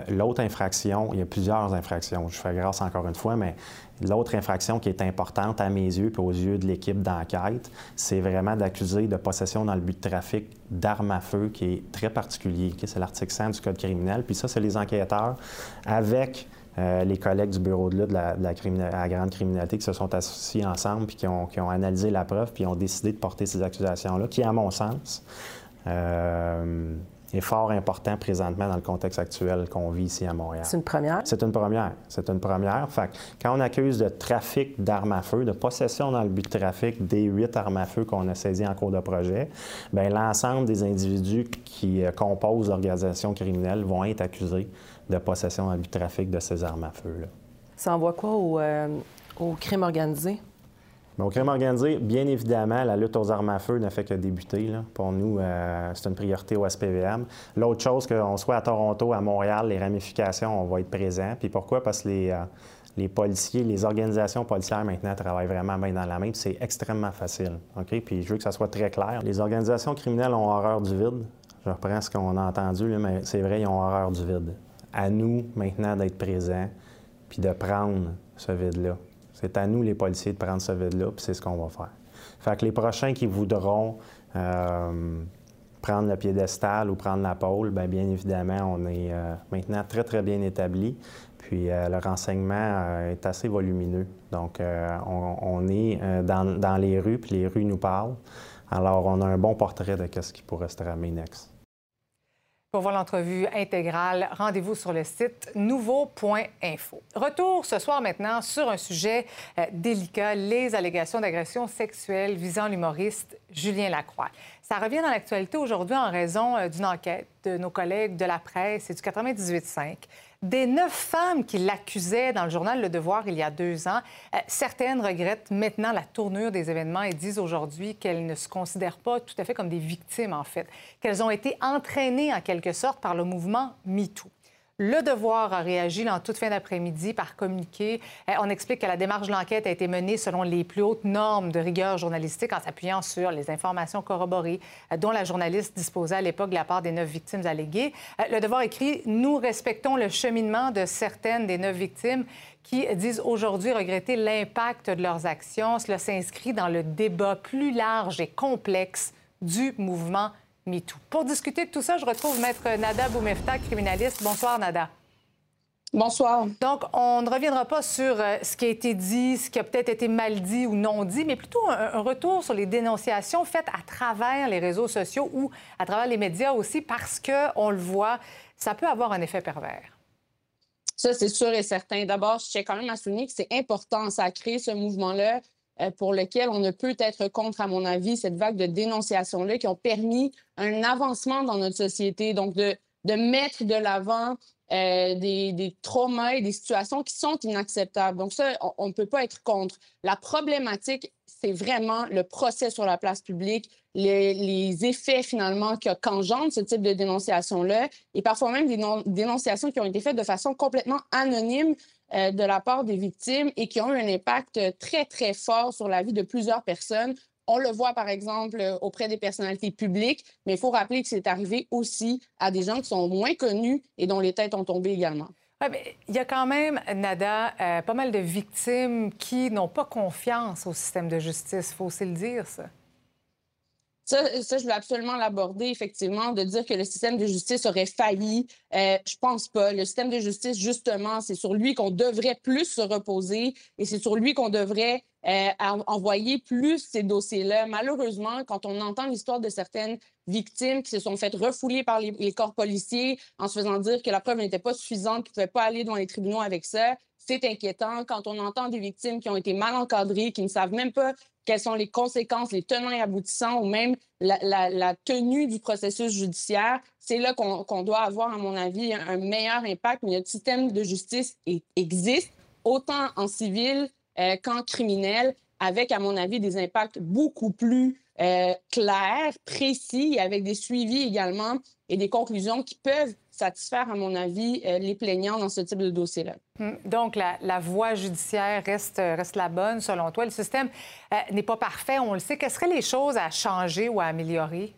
L'autre infraction, il y a plusieurs infractions, je fais grâce encore une fois, mais L'autre infraction qui est importante à mes yeux et aux yeux de l'équipe d'enquête, c'est vraiment d'accuser de possession dans le but de trafic d'armes à feu qui est très particulier. C'est l'article 100 du Code criminel. Puis ça, c'est les enquêteurs avec euh, les collègues du bureau de lutte de la, grande criminalité qui se sont associés ensemble puis qui ont, analysé la preuve puis ont décidé de porter ces accusations-là, qui, à mon sens, euh, est fort important présentement dans le contexte actuel qu'on vit ici à Montréal. C'est une première? C'est une première. C'est une première. Fait quand on accuse de trafic d'armes à feu, de possession dans le but de trafic des huit armes à feu qu'on a saisies en cours de projet, bien, l'ensemble des individus qui euh, composent l'organisation criminelle vont être accusés de possession le but de trafic de ces armes à feu. Là. Ça envoie quoi au, euh, au crime organisé? Mais au crime organisé, bien évidemment, la lutte aux armes à feu ne fait que débuter. Pour nous, euh, c'est une priorité au SPVM. L'autre chose, qu'on soit à Toronto, à Montréal, les ramifications, on va être présents. Puis pourquoi? Parce que les, euh, les policiers, les organisations policières maintenant travaillent vraiment bien dans la main, c'est extrêmement facile. OK? Puis je veux que ça soit très clair. Les organisations criminelles ont horreur du vide. Je reprends ce qu'on a entendu, mais c'est vrai, ils ont horreur du vide. À nous, maintenant, d'être présents puis de prendre ce vide-là. C'est à nous, les policiers, de prendre ce vide-là, puis c'est ce qu'on va faire. Fait que les prochains qui voudront euh, prendre le piédestal ou prendre la pôle, bien, bien évidemment, on est euh, maintenant très, très bien établi. Puis euh, le renseignement est assez volumineux. Donc, on, est dans, les rues, puis les rues nous parlent. Alors, on a un bon portrait de ce qui pourrait se tramer next. Pour voir l'entrevue intégrale, rendez-vous sur le site nouveau.info. Retour ce soir maintenant sur un sujet euh, délicat, les allégations d'agression sexuelle visant l'humoriste Julien Lacroix. Ça revient dans l'actualité aujourd'hui en raison euh, d'une enquête de nos collègues de la presse et du 98.5 des neuf femmes qui l'accusaient dans le journal Le Devoir il y a deux ans, euh, certaines regrettent maintenant la tournure des événements et disent aujourd'hui qu'elles ne se considèrent pas tout à fait comme des victimes, en fait, qu'elles ont été entraînées en quelque sorte par le mouvement MeToo. Le Devoir a réagi en toute fin d'après-midi par communiqué. Euh, on explique que la démarche de l'enquête a été menée selon les plus hautes normes de rigueur journalistique en s'appuyant sur les informations corroborées euh, dont la journaliste disposait à l'époque de la part des neuf victimes alléguées. Euh, le Devoir écrit Nous respectons le cheminement de certaines des neuf victimes qui disent aujourd'hui regretter l'impact de leurs actions. Cela s'inscrit dans le débat plus large et complexe du mouvement pour discuter de tout ça, je retrouve Maître Nada Boumefta, criminaliste. Bonsoir, Nada. Bonsoir. Donc, on ne reviendra pas sur euh, ce qui a été dit, ce qui a peut-être été mal dit ou non dit, mais plutôt un, retour sur les dénonciations faites à travers les réseaux sociaux ou à travers les médias aussi, parce que on le voit, ça peut avoir un effet pervers. Ça, c'est sûr et certain. D'abord, je tiens quand même à souligner que c'est important, ça a créé ce mouvement-là pour lequel on ne peut être contre, à mon avis, cette vague de dénonciations-là qui ont permis un avancement dans notre société. Donc, de, de mettre de l'avant euh, des, des, traumas et des situations qui sont inacceptables. Donc ça, on ne peut pas être contre. La problématique, c'est vraiment le procès sur la place publique, les, les effets finalement qu'engendre ce type de dénonciation-là, et parfois même des dénonciations qui ont été faites de façon complètement anonyme euh, de la part des victimes et qui ont eu un impact très, très fort sur la vie de plusieurs personnes. On le voit, par exemple, auprès des personnalités publiques, mais il faut rappeler que c'est arrivé aussi à des gens qui sont moins connus et dont les têtes ont tombé également. il y a quand même, Nada, euh, pas mal de victimes qui n'ont pas confiance au système de justice. Faut aussi le dire, ça. Ça, ça, je veux absolument l'aborder, effectivement, de dire que le système de justice aurait failli. Euh, je pense pas. Le système de justice, justement, c'est sur lui qu'on devrait plus se reposer et c'est sur lui qu'on devrait euh, envoyer plus ces dossiers-là. Malheureusement, quand on entend l'histoire de certaines victimes qui se sont faites refouler par les, les corps policiers en se faisant dire que la preuve n'était pas suffisante, qu'ils ne pouvaient pas aller devant les tribunaux avec ça, c'est inquiétant. Quand on entend des victimes qui ont été mal encadrées, qui ne savent même pas quelles sont les conséquences, les tenants et aboutissants ou même la, tenue du processus judiciaire, c'est là qu'on doit avoir, à mon avis, un meilleur impact. Mais notre système de justice existe, autant en civil euh, qu'en criminel, avec, à mon avis, des impacts beaucoup plus euh, clairs, précis, avec des suivis également et des conclusions qui peuvent satisfaire, à mon avis, euh, les plaignants dans ce type de dossier-là. Hum, donc, la, voie judiciaire reste, reste la bonne, selon toi. Le système euh, n'est pas parfait, on le sait. Quelles seraient les choses à changer ou à améliorer?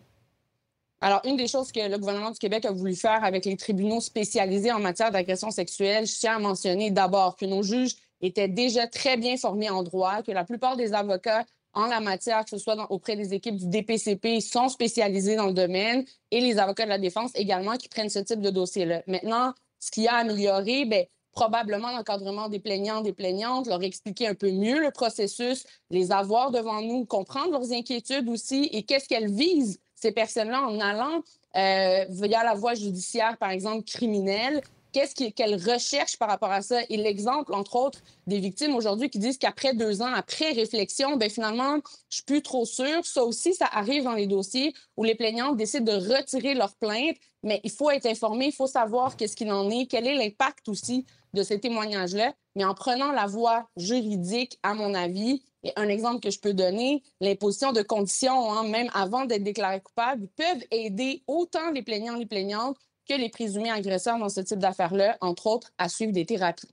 Alors, une des choses que le gouvernement du Québec a voulu faire avec les tribunaux spécialisés en matière d'agression sexuelle, je tiens à mentionner d'abord que nos juges étaient déjà très bien formés en droit, que la plupart des avocats en la matière, que ce soit auprès des équipes du DPCP, sont spécialisés dans le domaine et les avocats de la défense également qui prennent ce type de dossier-là. Maintenant, ce qui a amélioré, bien, probablement l'encadrement des plaignants, des plaignantes, leur expliquer un peu mieux le processus, les avoir devant nous, comprendre leurs inquiétudes aussi et qu'est-ce qu'elles visent, ces personnes-là, en allant euh, via la voie judiciaire, par exemple, criminelle, qu'est-ce qu'elles recherchent par rapport à ça? Et l'exemple, entre autres, des victimes aujourd'hui qui disent qu'après deux ans, après réflexion, ben finalement, je suis plus trop sûre. Ça aussi, ça arrive dans les dossiers où les plaignantes décident de retirer leur plainte, mais il faut être informé, il faut savoir qu'est-ce qu'il en est, quel est l'impact aussi de ces témoignages-là. Mais en prenant la voie juridique, à mon avis, et un exemple que je peux donner, l'imposition de conditions, hein, même avant d'être déclaré coupable, peuvent aider autant les plaignants, les plaignantes que les présumés agresseurs dans ce type d'affaires-là, entre autres, à suivre des thérapies.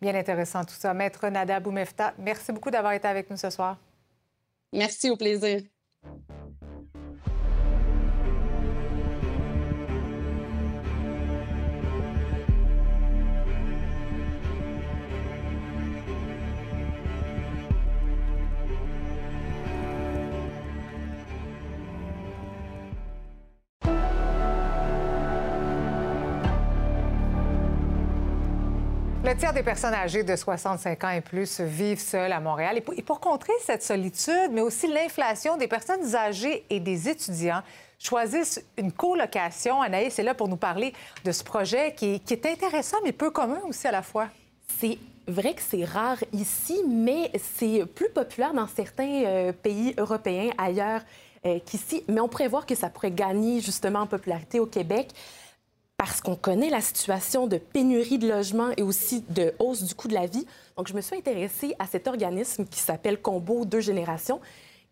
Bien intéressant tout ça. Maître Nada Boumefta, merci beaucoup d'avoir été avec nous ce soir. Merci, au plaisir. Le tiers des personnes âgées de 65 ans et plus vivent seules à Montréal. Et pour, contrer cette solitude, mais aussi l'inflation, des personnes âgées et des étudiants choisissent une colocation. Anaïs est là pour nous parler de ce projet qui est, intéressant, mais peu commun aussi à la fois. C'est vrai que c'est rare ici, mais c'est plus populaire dans certains euh, pays européens ailleurs euh, qu'ici. Mais on pourrait voir que ça pourrait gagner justement en popularité au Québec parce qu'on connaît la situation de pénurie de logements et aussi de hausse du coût de la vie. Donc, je me suis intéressée à cet organisme qui s'appelle Combo Deux Générations,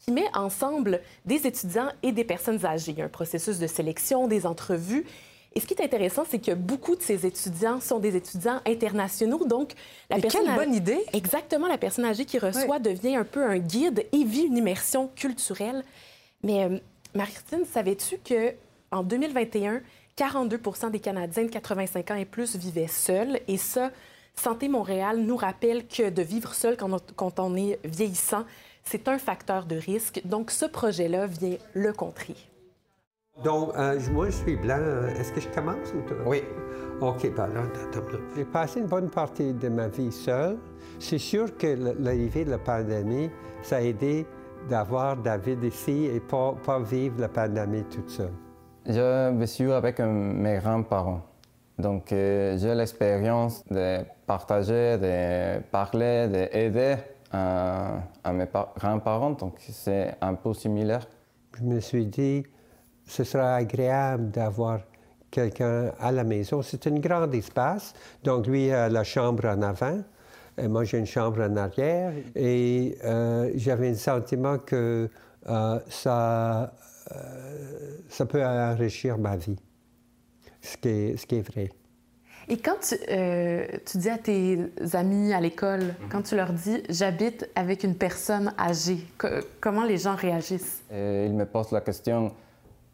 qui met ensemble des étudiants et des personnes âgées. Il y a un processus de sélection, des entrevues. Et ce qui est intéressant, c'est que beaucoup de ces étudiants sont des étudiants internationaux. Donc, la personne quelle bonne idée! Exactement, la personne âgée qui reçoit devient un peu un guide et vit une immersion culturelle. Mais, euh, Marie-Christine, savais-tu que en 2021, 42% des Canadiens de 85 ans et plus vivaient seuls. Et ça, Santé Montréal nous rappelle que de vivre seul quand on, est vieillissant, c'est un facteur de risque. Donc, ce projet-là vient le contrer. Donc, euh, moi, je suis blanc. Est-ce que je commence ou Oui. OK, ben là, J'ai passé une bonne partie de ma vie seul. C'est sûr que l'arrivée de la pandémie, ça a aidé d'avoir David ici et pas, pas vivre la pandémie toute seule. Je vécu avec mes grands-parents. Donc, euh, j'ai l'expérience de partager, de parler, d'aider à, à mes par- grands-parents, donc c'est un peu similaire. Je me suis dit, ce sera agréable d'avoir quelqu'un à la maison. C'est un grand espace. Donc, lui a la chambre en avant. Et moi, j'ai une chambre en arrière. Et euh, j'avais le sentiment que euh, ça, ça peut enrichir ma vie, ce qui est, ce qui est vrai. Et quand tu, euh, tu dis à tes amis à l'école, quand tu leur dis j'habite avec une personne âgée, co- comment les gens réagissent? Et il me pose la question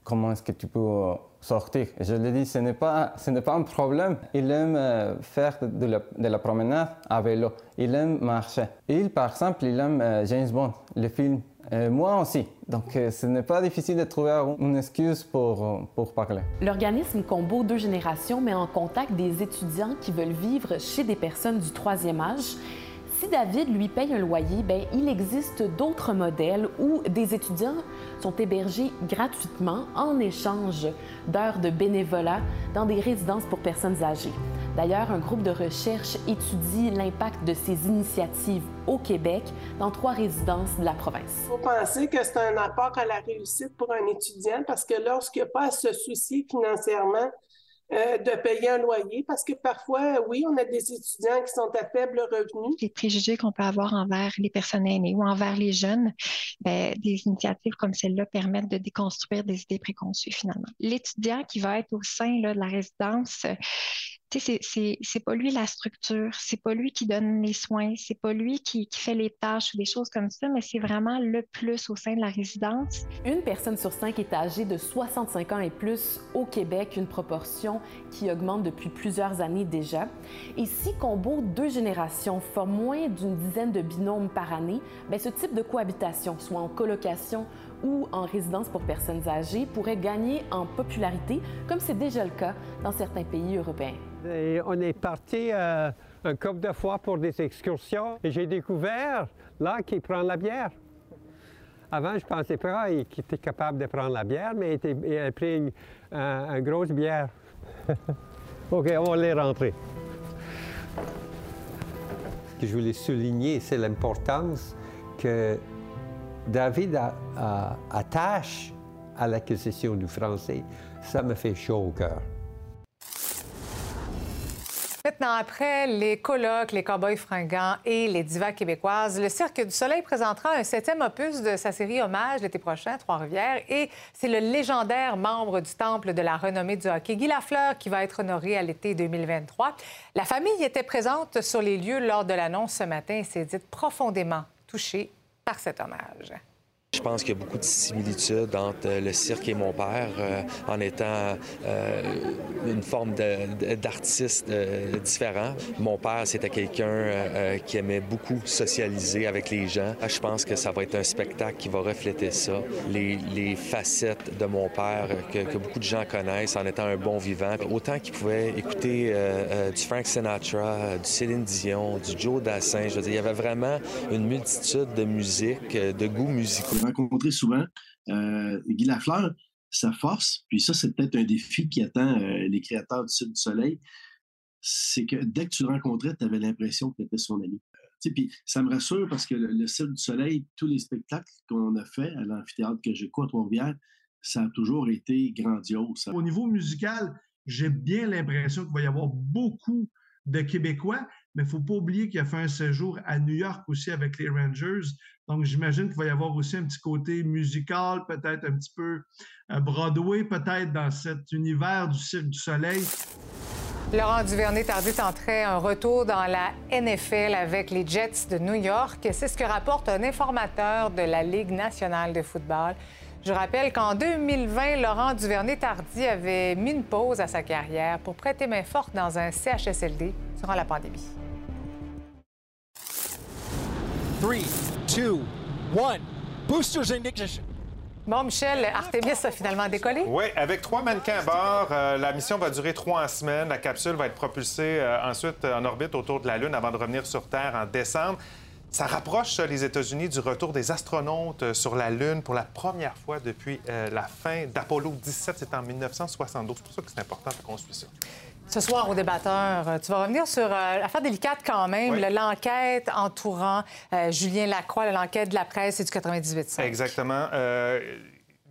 comment est-ce que tu peux euh, sortir? Et Je lui dis ce n'est pas, ce n'est pas un problème. Il aime euh, faire de la, de la promenade à vélo. Il aime marcher. Il, par exemple, il aime euh, James Bond, le film. Euh, moi aussi. Donc, euh, ce n'est pas difficile de trouver une excuse pour, euh, pour parler. L'organisme Combo Deux Générations met en contact des étudiants qui veulent vivre chez des personnes du troisième âge. Si David lui paye un loyer, ben, il existe d'autres modèles où des étudiants sont hébergés gratuitement en échange d'heures de bénévolat dans des résidences pour personnes âgées. D'ailleurs, un groupe de recherche étudie l'impact de ces initiatives au Québec dans trois résidences de la province. Il faut penser que c'est un apport à la réussite pour un étudiant parce que lorsqu'il n'y a pas à se soucier financièrement euh, de payer un loyer, parce que parfois, oui, on a des étudiants qui sont à faible revenu. les préjugés qu'on peut avoir envers les personnes aînées ou envers les jeunes, ben, des initiatives comme celle-là permettent de déconstruire des idées préconçues finalement. L'étudiant qui va être au sein là, de la résidence, euh, sais, c'est- pas lui la structure, c'est pas lui qui donne les soins, c'est pas lui qui, fait les tâches ou des choses comme ça, mais c'est vraiment le plus au sein de la résidence. Une personne sur cinq est âgée de 65 ans et plus au Québec, une proportion qui augmente depuis plusieurs années déjà. Et si Combo Deux Générations forme moins d'une dizaine de binômes par année, ben ce type de cohabitation, soit en colocation ou en résidence pour personnes âgées, pourrait gagner en popularité, comme c'est déjà le cas dans certains pays européens. On est parti euh, un couple de fois pour des excursions et j'ai découvert là qu'il prend la bière. Avant, je pensais pas qu'il était capable de prendre la bière, mais il, a pris une, un- une grosse bière. OK, on va les rentrer. Ce que je voulais souligner, c'est l'importance que David attache à l'acquisition du français. Ça me fait chaud au cœur. Maintenant, après les colloques, les cowboys fringants et les divas québécoises, le Cirque du Soleil présentera un septième opus de sa série Hommage l'été prochain, Trois-Rivières. Et c'est le légendaire membre du Temple de la renommée du hockey, Guy Lafleur, qui va être honoré à l'été 2023. La famille était présente sur les lieux lors de l'annonce ce matin et s'est dite profondément touchée par cet hommage. Je pense qu'il y a beaucoup de similitudes entre euh, le cirque et mon père euh, en étant euh, une forme d'artiste euh, différent. Mon père, c'était quelqu'un euh, euh, qui aimait beaucoup socialiser avec les gens. Je pense que ça va être un spectacle qui va refléter ça. Les, les facettes de mon père que, que beaucoup de gens connaissent en étant un bon vivant. Autant qu'il pouvait écouter du Frank Sinatra, du Céline Dion, du Joe Dassin. Je veux dire, il y avait vraiment une multitude de musiques, euh, de goûts musicaux. Rencontrer souvent euh, Guy Lafleur, sa force, puis ça, c'est peut-être un défi qui attend euh, les créateurs du Sud du Soleil, c'est que dès que tu le rencontrais, tu avais l'impression que tu étais son ami. Euh, Puis ça me rassure parce que le, le du Soleil, tous les spectacles qu'on a fait à l'amphithéâtre que j'ai à Trois-Rivières, ça a toujours été grandiose. Au niveau musical, j'ai bien l'impression qu'il va y avoir beaucoup de Québécois, mais il ne faut pas oublier qu'il a fait un séjour à New York aussi avec les Rangers. Donc, j'imagine qu'il va y avoir aussi un petit côté musical, peut-être un petit peu euh, Broadway, peut-être dans cet univers du Cirque du Soleil. Laurent Duvernay-Tardif tenterait un retour dans la NFL avec les Jets de New York. C'est ce que rapporte un informateur de la Ligue nationale de football. Je rappelle qu'en 2020, Laurent Duvernay-Tardy avait mis une pause à sa carrière pour prêter main forte dans un CHSLD durant la pandémie. 3, 2, 1. Boosters ignition. Bon, Michel, Artemis a finalement décollé. Oui, avec trois mannequins à bord, euh, la mission va durer trois semaines. La capsule va être propulsée euh, ensuite euh, en orbite autour de la Lune avant de revenir sur Terre en décembre. Ça rapproche les États-Unis du retour des astronautes sur la Lune pour la première fois depuis euh, la fin d'Apollo 17. C'est en 1972. C'est pour ça que c'est important qu'on suit ça. Ce soir, au débatteur, euh, tu vas revenir sur euh, l'affaire délicate quand même, le- l'enquête entourant euh, Julien Lacroix, l'enquête de la presse et du 98.5. Exactement. Euh,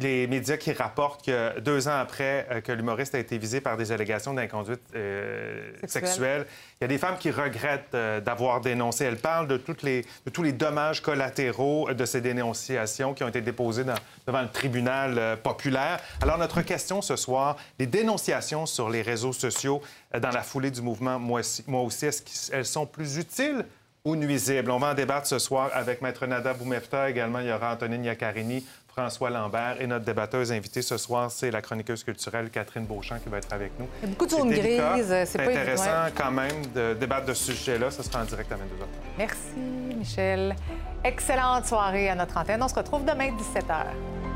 les médias qui rapportent que deux ans après euh, que l'humoriste a été visé par des allégations d'inconduite euh, Sexuelle. sexuelle, il y a des femmes qui regrettent euh, d'avoir dénoncé. Elles parlent de, toutes les, de tous les dommages collatéraux de ces dénonciations qui ont été déposées dans- devant le tribunal euh, populaire. Alors, notre question ce soir, les dénonciations sur les réseaux sociaux dans la foulée du mouvement Moi aussi, Moi aussi est-ce qu'elles sont plus utiles ou nuisibles? On va en débattre ce soir avec Maître Nada Boumefta. Également, il y aura Antonine Iaccarini, François Lambert et notre débatteuse invitée ce soir, c'est la chroniqueuse culturelle Catherine Beauchamp qui va être avec nous. Il y a beaucoup de zones grises, c'est évident, intéressant ouais. quand même de débattre de ce sujet-là. Ça sera en direct à 22h. Merci, Michel. Excellente soirée à notre antenne. On se retrouve demain, 17h.